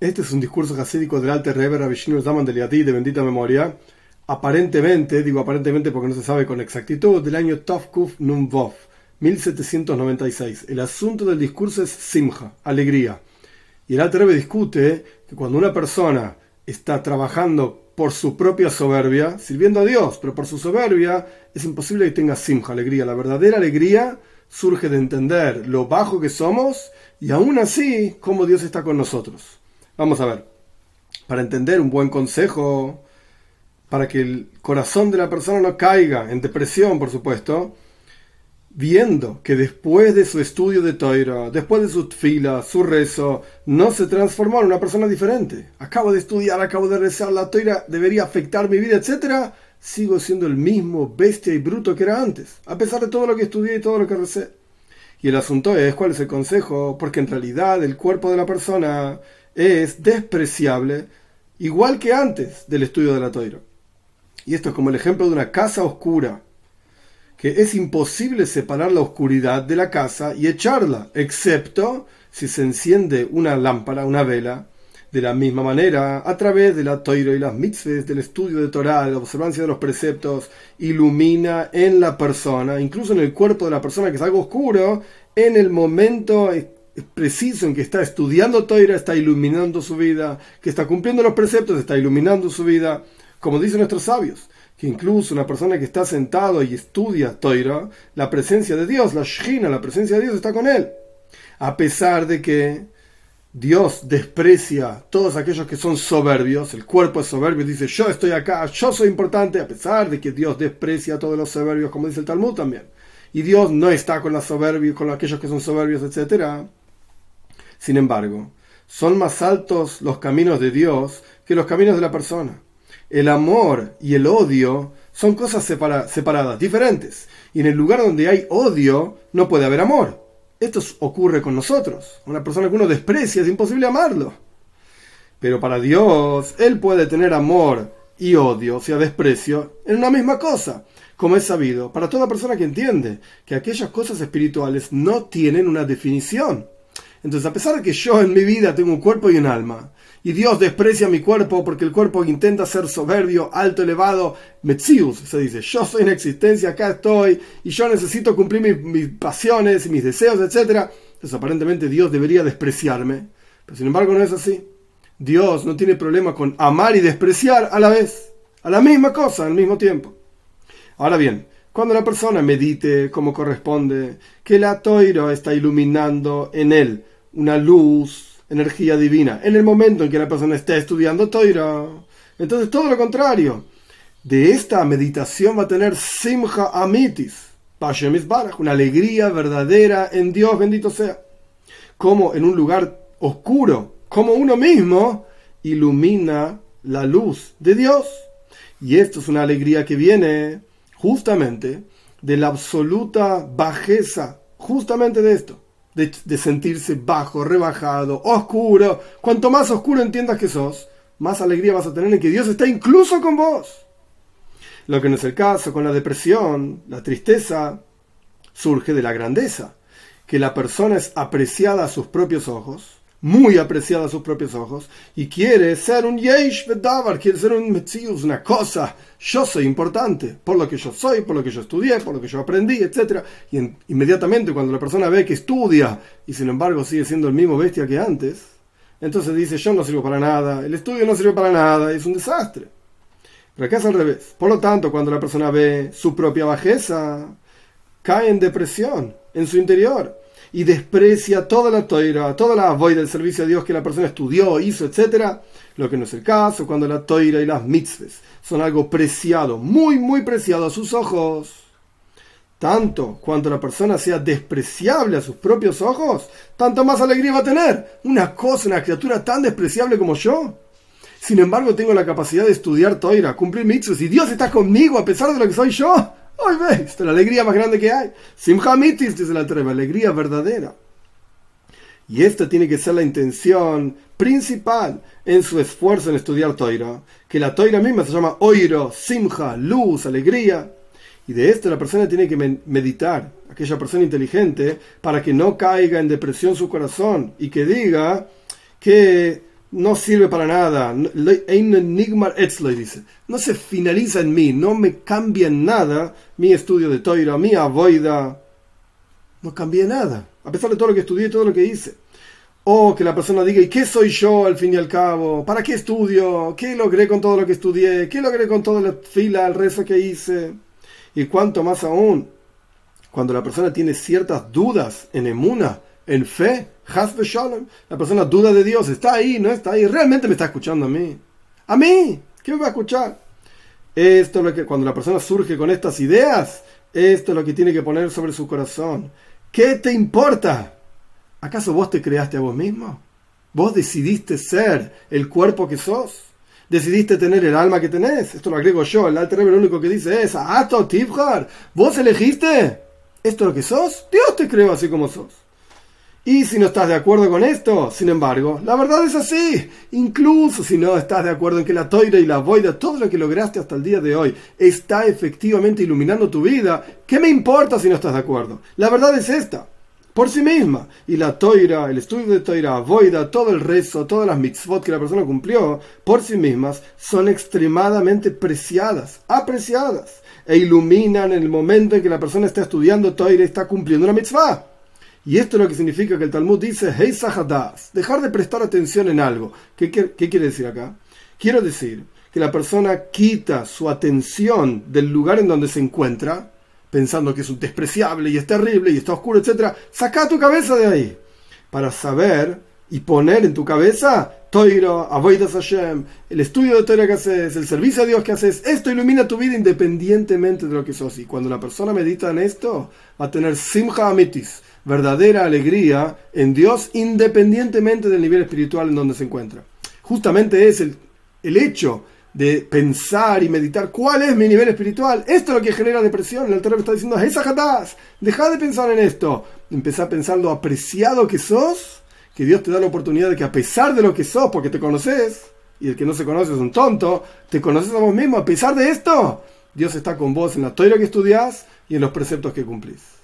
Este es un discurso hasídico del Alter Rebbe Rabishinu Zaman de Liatí de bendita memoria, aparentemente, digo aparentemente porque no se sabe con exactitud, del año Tovkuf Numvov, 1796. El asunto del discurso es Simha, alegría. Y el Alter Rebbe discute que cuando una persona está trabajando por su propia soberbia, sirviendo a Dios, pero por su soberbia, es imposible que tenga simja, alegría. La verdadera alegría surge de entender lo bajo que somos y aún así cómo Dios está con nosotros. Vamos a ver, para entender un buen consejo, para que el corazón de la persona no caiga en depresión, por supuesto, viendo que después de su estudio de Toira, después de su fila, su rezo, no se transformó en una persona diferente. Acabo de estudiar, acabo de rezar, la Toira debería afectar mi vida, etc. Sigo siendo el mismo bestia y bruto que era antes, a pesar de todo lo que estudié y todo lo que recé. Y el asunto es cuál es el consejo, porque en realidad el cuerpo de la persona es despreciable, igual que antes del estudio de la Toira. Y esto es como el ejemplo de una casa oscura que es imposible separar la oscuridad de la casa y echarla, excepto si se enciende una lámpara, una vela, de la misma manera, a través de la toiro y las mitzvahs, del estudio de Torah, la observancia de los preceptos, ilumina en la persona, incluso en el cuerpo de la persona que es algo oscuro, en el momento preciso en que está estudiando Toira, está iluminando su vida, que está cumpliendo los preceptos, está iluminando su vida, como dicen nuestros sabios que incluso una persona que está sentado y estudia Toira, la presencia de Dios, la Shina, la presencia de Dios está con él. A pesar de que Dios desprecia todos aquellos que son soberbios, el cuerpo es soberbio, dice yo estoy acá, yo soy importante, a pesar de que Dios desprecia a todos los soberbios, como dice el Talmud también. Y Dios no está con los soberbios, con aquellos que son soberbios, etc. Sin embargo, son más altos los caminos de Dios que los caminos de la persona el amor y el odio son cosas separadas, diferentes. Y en el lugar donde hay odio, no puede haber amor. Esto ocurre con nosotros. Una persona que uno desprecia, es imposible amarlo. Pero para Dios, Él puede tener amor y odio, o sea, desprecio, en una misma cosa. Como es sabido, para toda persona que entiende que aquellas cosas espirituales no tienen una definición. Entonces, a pesar de que yo en mi vida tengo un cuerpo y un alma, y Dios desprecia mi cuerpo porque el cuerpo intenta ser soberbio, alto, elevado, metzius, se dice, yo soy en existencia, acá estoy, y yo necesito cumplir mis, pasiones y mis deseos, etc. Entonces aparentemente Dios debería despreciarme, pero sin embargo no es así. Dios no tiene problema con amar y despreciar a la vez, a la misma cosa, al mismo tiempo. Ahora bien, cuando la persona medite como corresponde, que la toira está iluminando en él una luz, energía divina en el momento en que la persona está estudiando Toira. Entonces, todo lo contrario. De esta meditación va a tener Simcha Amitis, una alegría verdadera en Dios, bendito sea. Como en un lugar oscuro, como uno mismo, ilumina la luz de Dios. Y esto es una alegría que viene justamente de la absoluta bajeza, justamente de esto de, sentirse bajo, rebajado, oscuro. Cuanto más oscuro entiendas que sos, más alegría vas a tener en que Dios está incluso con vos. Lo que no es el caso con la depresión, la tristeza, surge de la grandeza, que la persona es apreciada a sus propios ojos muy apreciada a sus propios ojos y quiere ser un yesh bedavar, quiere ser un metzius, una cosa. Yo soy importante por lo que yo soy, por lo que yo estudié, por lo que yo aprendí, etc. Y inmediatamente cuando la persona ve que estudia y sin embargo sigue siendo el mismo bestia que antes, entonces dice yo no sirvo para nada, el estudio no sirve para nada, es un desastre. Pero al revés. Por lo tanto, cuando la persona ve su propia bajeza, cae en depresión en su interior y desprecia toda la toira, toda la voy del servicio a Dios que la persona estudió, hizo, etc. Lo que no es el caso cuando la toira y las mitzvahs son algo preciado, muy, muy preciado a sus ojos. Tanto cuanto la persona sea despreciable a sus propios ojos, tanto más alegría va a tener. Una cosa, una criatura tan despreciable como yo. Sin embargo, tengo la capacidad de estudiar toira, cumplir mitzvahs y Dios está conmigo a pesar de lo que soy yo. Hoy ves, la alegría más grande que hay. Simhamitis, dice la treva, alegría verdadera. Y esta tiene que ser la intención principal en su esfuerzo en estudiar Toira, que la Toira misma se llama Oiro, Simha, luz, alegría. Y de esto la persona tiene que meditar, aquella persona inteligente, para que no caiga en depresión su corazón y que diga que no sirve para nada. Dice. No se finaliza en mí, no me cambia nada mi estudio de Toira, mi avoida. No cambia nada, a pesar de todo lo que estudié, todo lo que hice. O que la persona diga, ¿y qué soy yo al fin y al cabo? ¿Para qué estudio? ¿Qué logré con todo lo que estudié? ¿Qué logré con toda la fila, el rezo que hice? Y cuanto más aún, cuando la persona tiene ciertas dudas en emuna, en fe, la persona duda de Dios, está ahí, no está ahí, realmente me está escuchando a mí. A mí, ¿qué me va a escuchar? Esto es lo que, cuando la persona surge con estas ideas, esto es lo que tiene que poner sobre su corazón. ¿Qué te importa? ¿Acaso vos te creaste a vos mismo? ¿Vos decidiste ser el cuerpo que sos? ¿Decidiste tener el alma que tenés? Esto lo agrego yo, el alter lo único que dice es, Ato Tifhar, ¿vos elegiste? ¿Esto es lo que sos? Dios te creó así como sos. Y si no estás de acuerdo con esto, sin embargo, la verdad es así. Incluso si no estás de acuerdo en que la toira y la boida, todo lo que lograste hasta el día de hoy, está efectivamente iluminando tu vida, ¿qué me importa si no estás de acuerdo? La verdad es esta. Por sí misma. Y la toira, el estudio de toira, boida, todo el rezo, todas las mitzvot que la persona cumplió, por sí mismas, son extremadamente preciadas, apreciadas, e iluminan el momento en que la persona está estudiando toira y está cumpliendo una mitzvah. Y esto es lo que significa que el Talmud dice, hey dejar de prestar atención en algo. ¿Qué, quiere decir acá? Quiero decir que la persona quita su atención del lugar en donde se encuentra, pensando que es un despreciable y es terrible y está oscuro, etc. Saca tu cabeza de ahí para saber y poner en tu cabeza Toiro, Avoidas Hashem, el estudio de Toira que haces, el servicio a Dios que haces, esto ilumina tu vida independientemente de lo que sos. Y cuando la persona medita en esto, va a tener Simcha Amitis, verdadera alegría en Dios independientemente del nivel espiritual en donde se encuentra. Justamente es el, hecho de pensar y meditar cuál es mi nivel espiritual. Esto es lo que genera depresión. El altar está diciendo, deja de pensar en esto. Empezá a pensar lo apreciado que sos, que Dios te da la oportunidad de que a pesar de lo que sos, porque te conoces, y el que no se conoce es un tonto, te conoces a vos mismo, a pesar de esto, Dios está con vos en la toira que estudias y en los preceptos que cumplís.